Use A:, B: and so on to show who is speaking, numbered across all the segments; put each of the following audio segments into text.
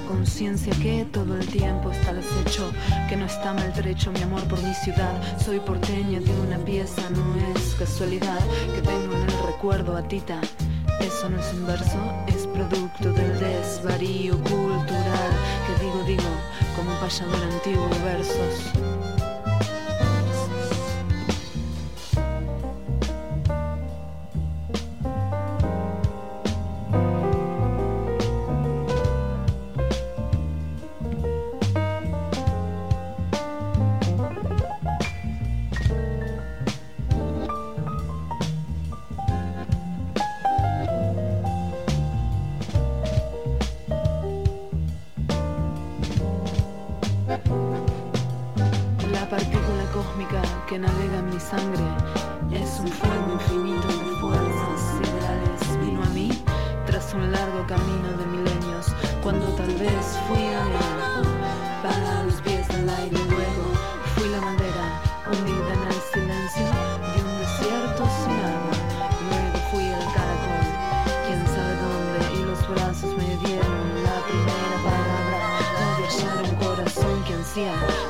A: conciencia que todo el tiempo está al acecho, que no está maltrecho mi amor por mi ciudad. Soy porteña de una pieza, no es casualidad que tengo en el recuerdo a Tita. Eso no es un verso, es producto del desvarío cultural que digo, digo, como un payador antiguo versos.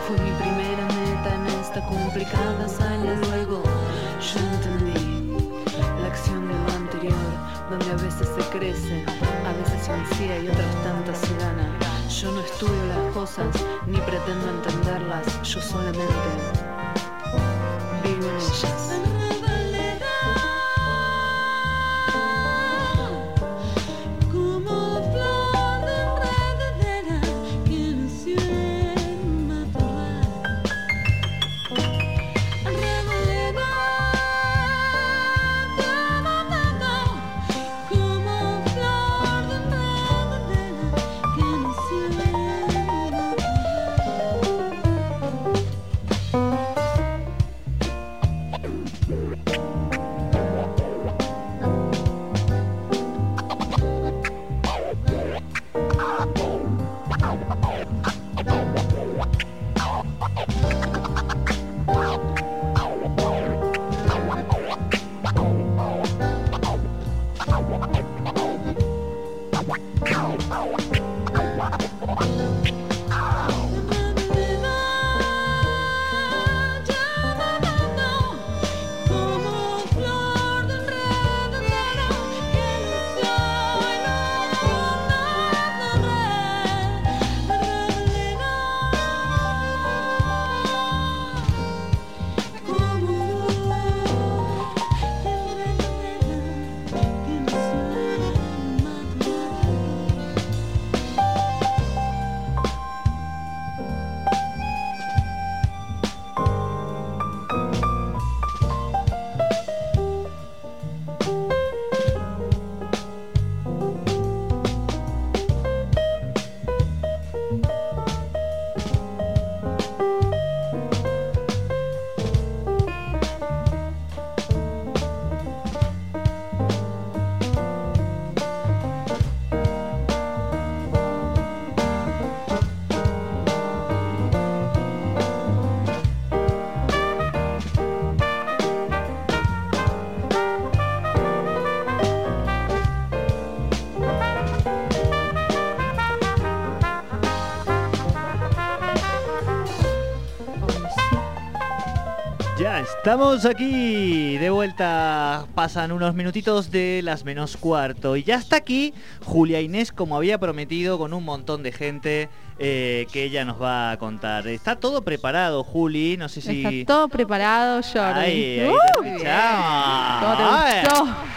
A: Fue mi primera meta en esta complicada hazaña. Luego yo entendí la acción de lo anterior, donde a veces se crece, a veces se ansía y otras tantas se gana. Yo no estudio las cosas ni pretendo entenderlas, yo solamente vivo en ellas.
B: Estamos aquí de vuelta, pasan unos minutitos de las menos cuarto y ya está aquí Julia Inés como había prometido con un montón de gente eh, que ella nos va a contar. Está todo preparado, Juli, no sé si...
C: Está todo preparado, Jordi.
B: ¡Uh!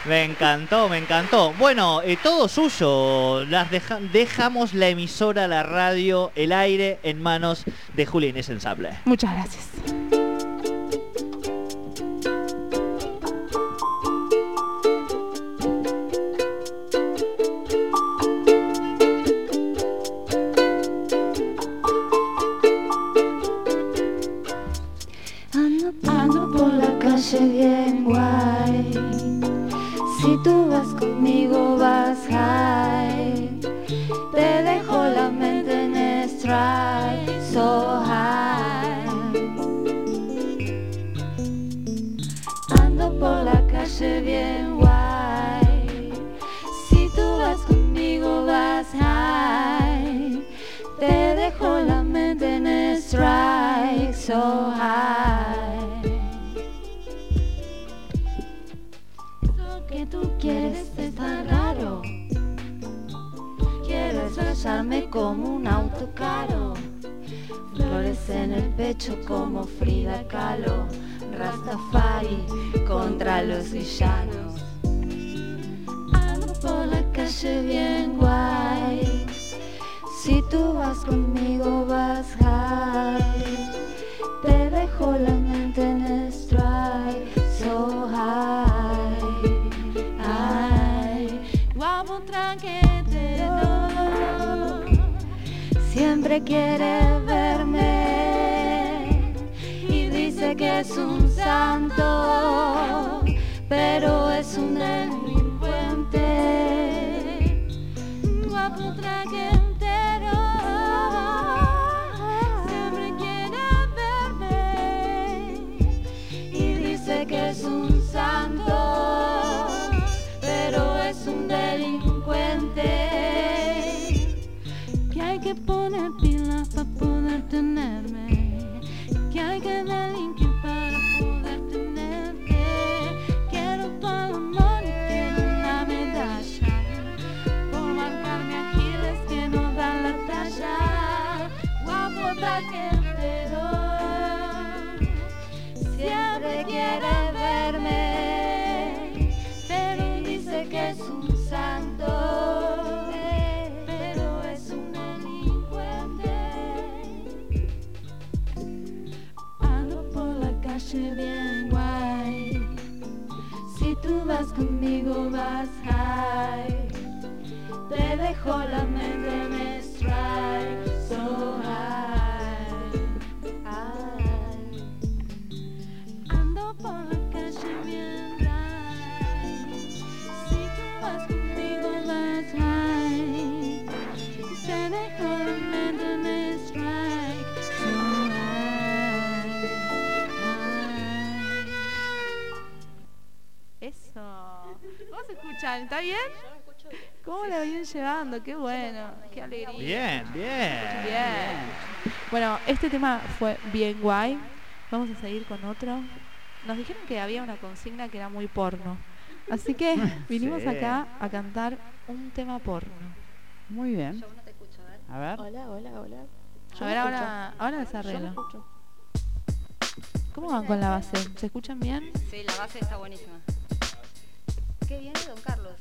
B: me encantó, me encantó. Bueno, eh, todo suyo. Las dejamos la emisora, la radio, el aire en manos de Julia Inés Ensable.
C: Muchas gracias.
D: Usarme como un auto caro. Flores en el pecho como Frida Kahlo, Rastafari contra los villanos. Ando por la calle bien guay, si tú vas conmigo vas high. Te dejo la Quiere verme y dice que es un santo, pero es un delincuente. Traquetero. Bien?
C: ¿Cómo la vienen llevando? Qué bueno. Qué alegría.
B: Bien, bien.
C: Bien. Bueno, este tema fue bien guay. Vamos a seguir con otro. Nos dijeron que había una consigna que era muy porno. Así que vinimos
B: Sí.
C: acá a cantar un tema porno.
E: Muy bien. A ver.
F: Hola, hola, hola.
C: A ver, ahora, ahora les arreglo. ¿Cómo van con la base? ¿Se escuchan bien?
F: Sí, la base está buenísima. ¿Qué viene, don Carlos?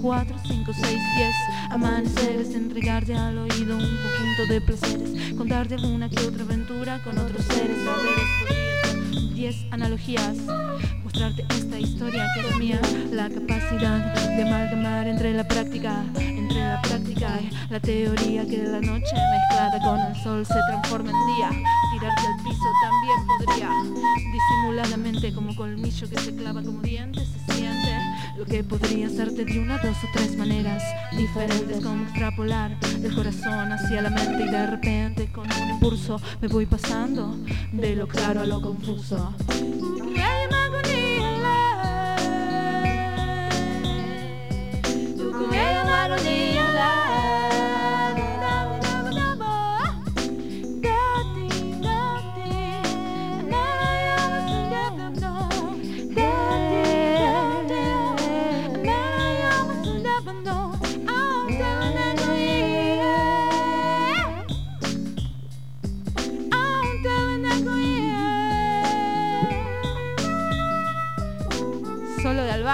D: 4, 5, 6, 10 amaneceres, entregarte al oído un conjunto de placeres, contarte alguna que otra aventura con otros seres, saberes, podría 10 analogías, mostrarte esta historia que es mía, la capacidad de amalgamar entre la práctica, entre la práctica. Y la teoría que la noche mezclada con el sol se transforma en día, tirarte al piso también podría, disimuladamente como colmillo que se clava como diente, se siente
C: Lo que podría hacerte de una, dos o tres maneras diferentes como extrapolar el corazón hacia la mente y de repente con un impulso me voy pasando de lo claro a lo confuso.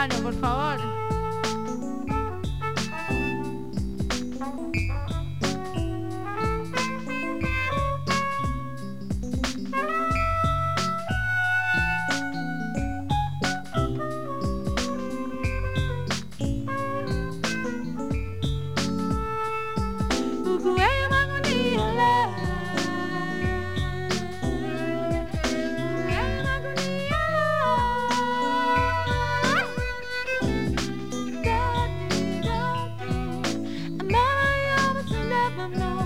C: De Albano, por favor.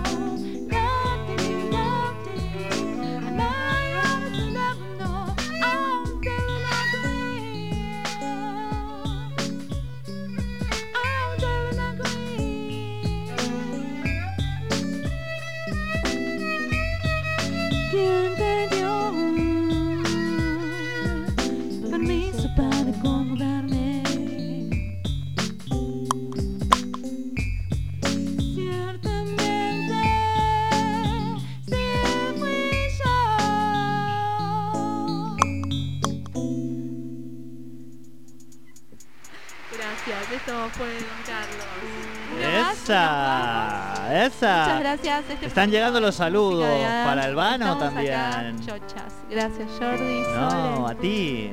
D: Esa, esa.
B: Muchas gracias. Este
D: Están llegando los saludos para el vano también.
B: Gracias Jordi.
D: No, a ti.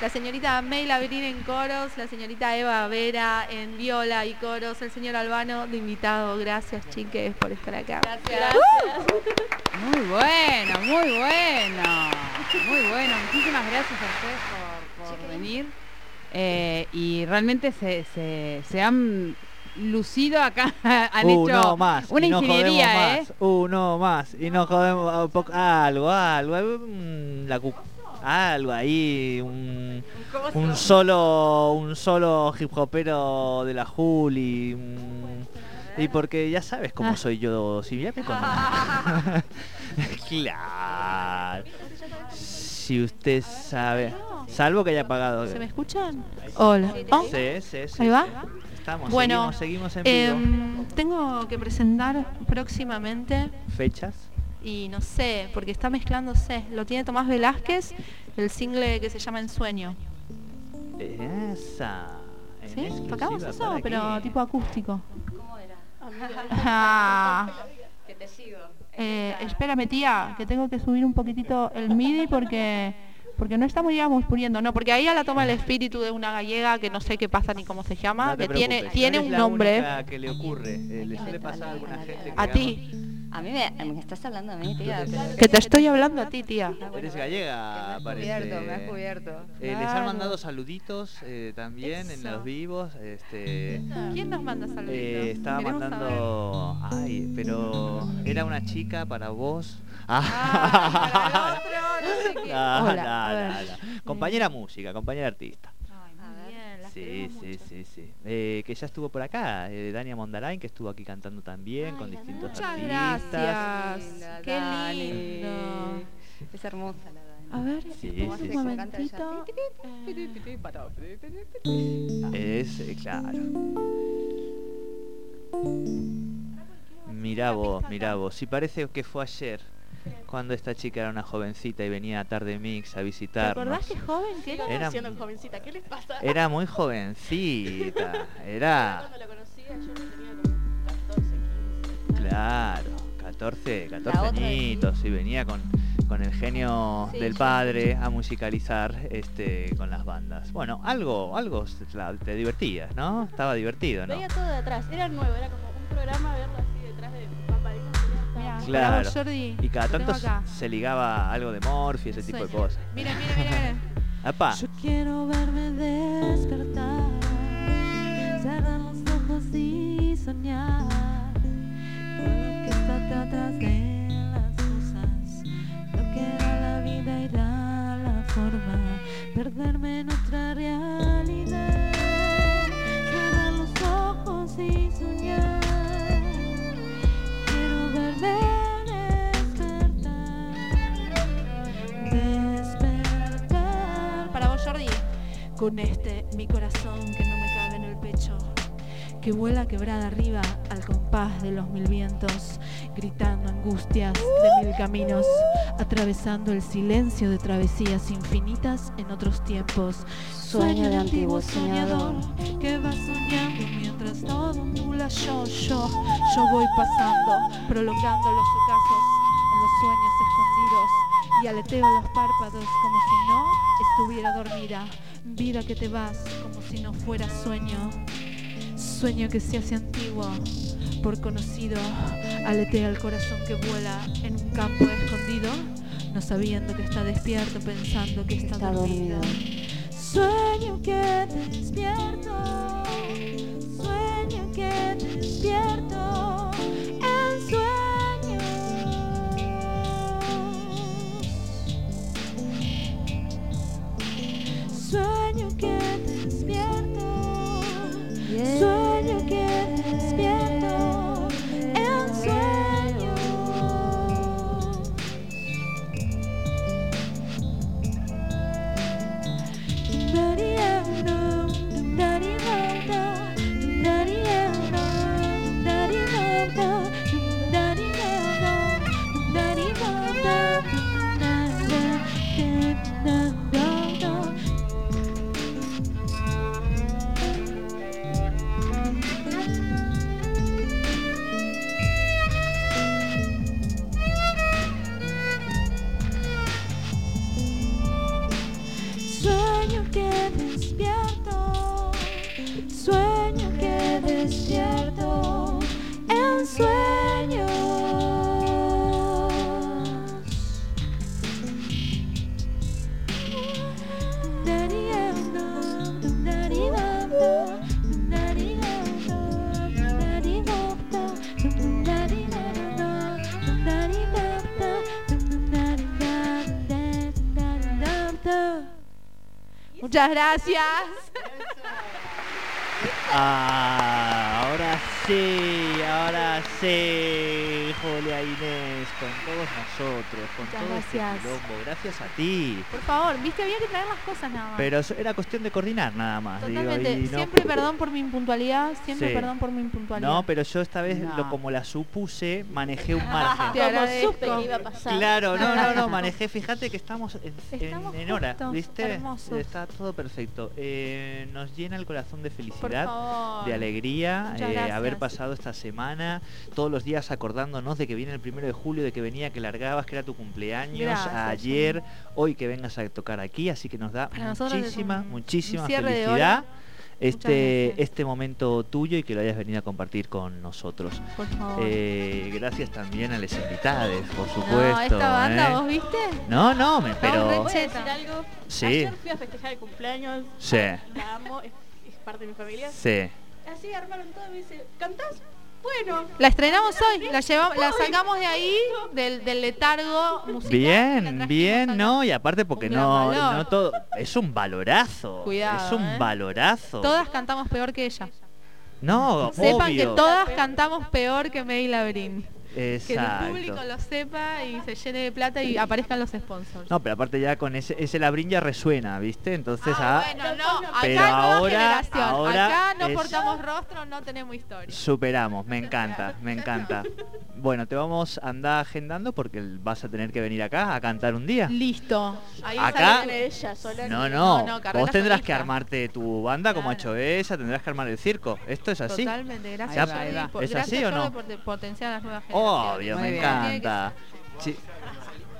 C: La señorita May Labrín en coros, la señorita Eva Vera en viola y coros, el señor Albano de invitado. Gracias, chiques, por estar acá.
F: Gracias.
E: Muy bueno, muy bueno. Muy bueno. Muchísimas gracias a ustedes por, por venir. Eh, y realmente se, se, se han lucido acá. Han
B: Uno
E: hecho
B: más.
E: una
B: y no
E: ingeniería,
B: jodemos
E: ¿eh?
B: más, Uno más. Y nos jodemos a poco- algo, algo. mm, La cu- algo ahí. Un, un solo un solo hip hopero de la Juli. Y porque ya sabes cómo
C: Ah.
B: soy yo, si ya me claro. Si usted sabe. Salvo que haya pagado.
C: ¿Se me escuchan? Hola. Oh,
B: Sí, sí, sí,
C: Ahí va.
B: Estamos,
C: Bueno,
B: seguimos, seguimos en vivo.
C: em, tengo que presentar próximamente
B: Fechas.
C: Y no sé, porque está mezclándose. Lo tiene Tomás Velázquez, el single que se llama Ensueño.
B: Esa. en
C: ¿Sí? Tocamos eso, pero tipo acústico.
F: ¿Cómo era?
C: Ah.
F: Que te sigo.
C: Eh, espérame, tía, que tengo que subir un poquitito el MIDI porque porque no estamos, digamos, poniendo, no, porque ahí ya la toma el espíritu de una gallega que no sé qué pasa ni cómo se llama,
B: No
C: que tiene tiene
B: no
C: un
B: la
C: nombre.
B: única que le ocurre. Eh, le suele pasar a alguna gente que
C: A ti,
F: A mí me, me estás hablando a mí, tía. pero-
C: que te estoy hablando a ti, tía.
F: Ah, bueno,
B: Eres gallega,
F: me has cubierto, me has cubierto.
B: Eh, les han
C: Claro.
B: mandado saluditos eh, también en
C: Eso.
B: los vivos. Este,
C: ¿Quién nos manda saluditos?
B: eh, estaba
C: Queremos
B: mandando. Ay, pero era una chica para vos.
C: Ah, para el otro, no sé qué.
B: No,
C: Hola,
B: no,
C: a ver.
B: no, no. Compañera música, compañera artista.
C: Ay,
F: A
C: muy
F: ver.
C: bien, las
B: Sí, sí, sí, sí. Eh, que ya estuvo por acá, eh, Dania Mondarain, que estuvo aquí cantando también con distintos
C: Muchas
B: artistas.
C: gracias. Qué lindo.
F: Es hermosa la Dani.
C: A ver,
B: Sí,
F: ¿Cómo
B: sí, sí.
C: un
F: ella?
C: momentito.
B: Es, claro. Mirá vos, mirá vos. Si parece que fue ayer, cuando esta chica era una jovencita y venía a Tarde Mix a
C: ¿Te
B: visitarnos.
C: acordás que joven que era?
B: Era,
G: jovencita, ¿qué les pasa?
B: era muy jovencita. Era,
G: Cuando la conocía yo tenía como 14, 15.
B: claro, 14,
F: La
B: 14
F: otra
B: añitos y venía con, con el genio
C: Sí,
B: del padre a musicalizar este con las bandas. Bueno, algo, algo te divertías, ¿no? Estaba divertido, ¿no?
G: Veía todo de atrás, era nuevo, era como un programa verlo así
B: Claro.
C: vos, Jordi,
B: Y cada tanto se ligaba algo de Morphy, ese tipo de cosas.
C: Mira, mira, mira, mira.
B: ¡Apa!
D: Yo quiero verme despertar, que
C: vuela quebrada arriba al compás de los mil vientos, gritando angustias de mil caminos, atravesando el silencio de travesías infinitas en otros tiempos. Sueño de antiguo soñador que va soñando mientras todo nula yo, yo, yo voy pasando, prolongando los ocasos en los sueños escondidos y aleteo los párpados como si no estuviera dormida. Vida que te vas como si no fuera sueño. Sueño que se hace antiguo por conocido. Aletea el corazón que vuela en un campo escondido, no sabiendo que está despierto, pensando que está,
F: Está
C: dormido.
F: dormido.
D: Sueño que despierto, sueño que despierto,
C: Muchas gracias.
B: Ah, ahora sí, ahora sí, Julia Con todos nosotros, con
C: Muchas
B: todo
C: gracias.
B: este quilombo. Gracias a ti.
C: Por favor, viste, había que traer las cosas nada más.
B: Pero era cuestión de coordinar nada más.
C: Totalmente.
B: no-
C: Siempre perdón por mi impuntualidad, siempre
B: Sí.
C: perdón por mi impuntualidad.
B: No, pero yo esta vez,
E: No.
B: lo, como la supuse, manejé un margen.
C: Te agradezco.
G: supe que iba a pasar.
B: Claro, no, no, no, manejé, fíjate que estamos en,
C: Estamos
B: en hora,
C: justos,
B: ¿viste?
C: hermosos.
B: Está todo perfecto. Eh, nos llena el corazón de felicidad, de alegría, eh, haber pasado esta semana, todos los días acordándonos de que viene el primero de julio, de que venía, que largabas, que era tu cumpleaños,
C: Gracias,
B: ayer, hoy que vengas a tocar aquí, así que nos da
C: Para
B: muchísima,
C: un-
B: muchísima
C: un
B: felicidad. Este, este momento tuyo y que lo hayas venido a compartir con nosotros.
C: Por favor.
B: Eh, gracias también a las invitadas, por supuesto.
C: no, esta banda,
B: ¿eh?
C: ¿vos viste?
B: No, no, me, pero...
G: ¿Puedo decir
C: Cheta.
G: algo?
B: Sí.
G: Ayer fui a festejar el cumpleaños.
B: Sí.
G: La amo, es, es parte de mi familia.
B: Sí.
G: Así armaron todo y me dice, ¿cantás? Bueno.
C: La estrenamos hoy, la llevamos, la sacamos de ahí, del, del letargo musical.
B: Bien, bien, no, y aparte porque no,
C: valor.
B: no todo, es un valorazo,
C: Cuidado,
B: es un
C: ¿eh?
B: valorazo.
C: Todas cantamos peor que ella.
B: no,
C: Sepan que todas cantamos peor que May Que el público lo sepa y se llene de plata y aparezcan los sponsors.
B: No, pero aparte ya con ese, ese labrín ya resuena, ¿viste? Entonces,
C: Ah,
B: ah,
C: bueno, no, acá
B: Pero ahora-
C: acá no
B: es-
C: portamos rostro, no tenemos historia.
B: superamos, me encanta, me encanta. Bueno, te vamos a andar agendando porque vas a tener que venir acá a cantar un día.
C: Listo. Ahí
B: Acá-
G: ella sola.
B: No,
C: No,
B: no,
C: no,
B: vos tendrás que
C: solista.
B: armarte tu banda como ha hecho ella, tendrás que armar el circo. ¿Esto es así?
C: Totalmente,
E: Ahí
C: gracias.
E: va,
C: Jordi,
E: ahí va.
C: por-
B: ¿Es
C: gracias,
B: así o no?
C: por potenciar a las nuevas generaciones.
B: Obvio,
E: Muy
B: me
E: bien.
B: encanta. Chi-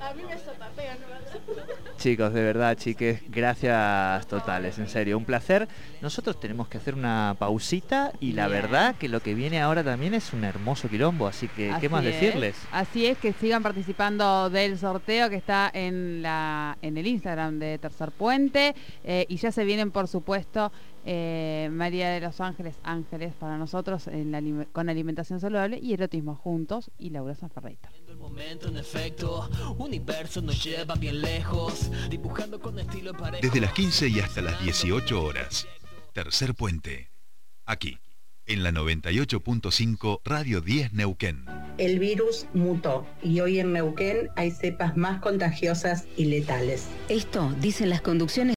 G: A mí me sopapea, ¿no?
B: Chicos, de verdad, chiques, gracias totales, en serio, un placer. Nosotros tenemos que hacer una pausita y la
E: Bien.
B: verdad que lo que viene ahora también es un hermoso quilombo, así que, ¿qué más
E: es.
B: decirles?
E: Así es, que sigan participando del sorteo que está en la en el Instagram de Tercer Puente eh, y ya se vienen, por supuesto, eh, María de los Ángeles, Ángeles para nosotros en la alime- con alimentación saludable y erotismo juntos y Laura Sanferreita.
H: El momento en efecto, universo nos lleva bien lejos, dibujando con estilo parejo.
I: Desde las 15 y hasta las 18 horas. Tercer puente. Aquí, en la 98.5 Radio 10 Neuquén.
J: El virus mutó y hoy en Neuquén hay cepas más contagiosas y letales.
K: Esto dicen las conducciones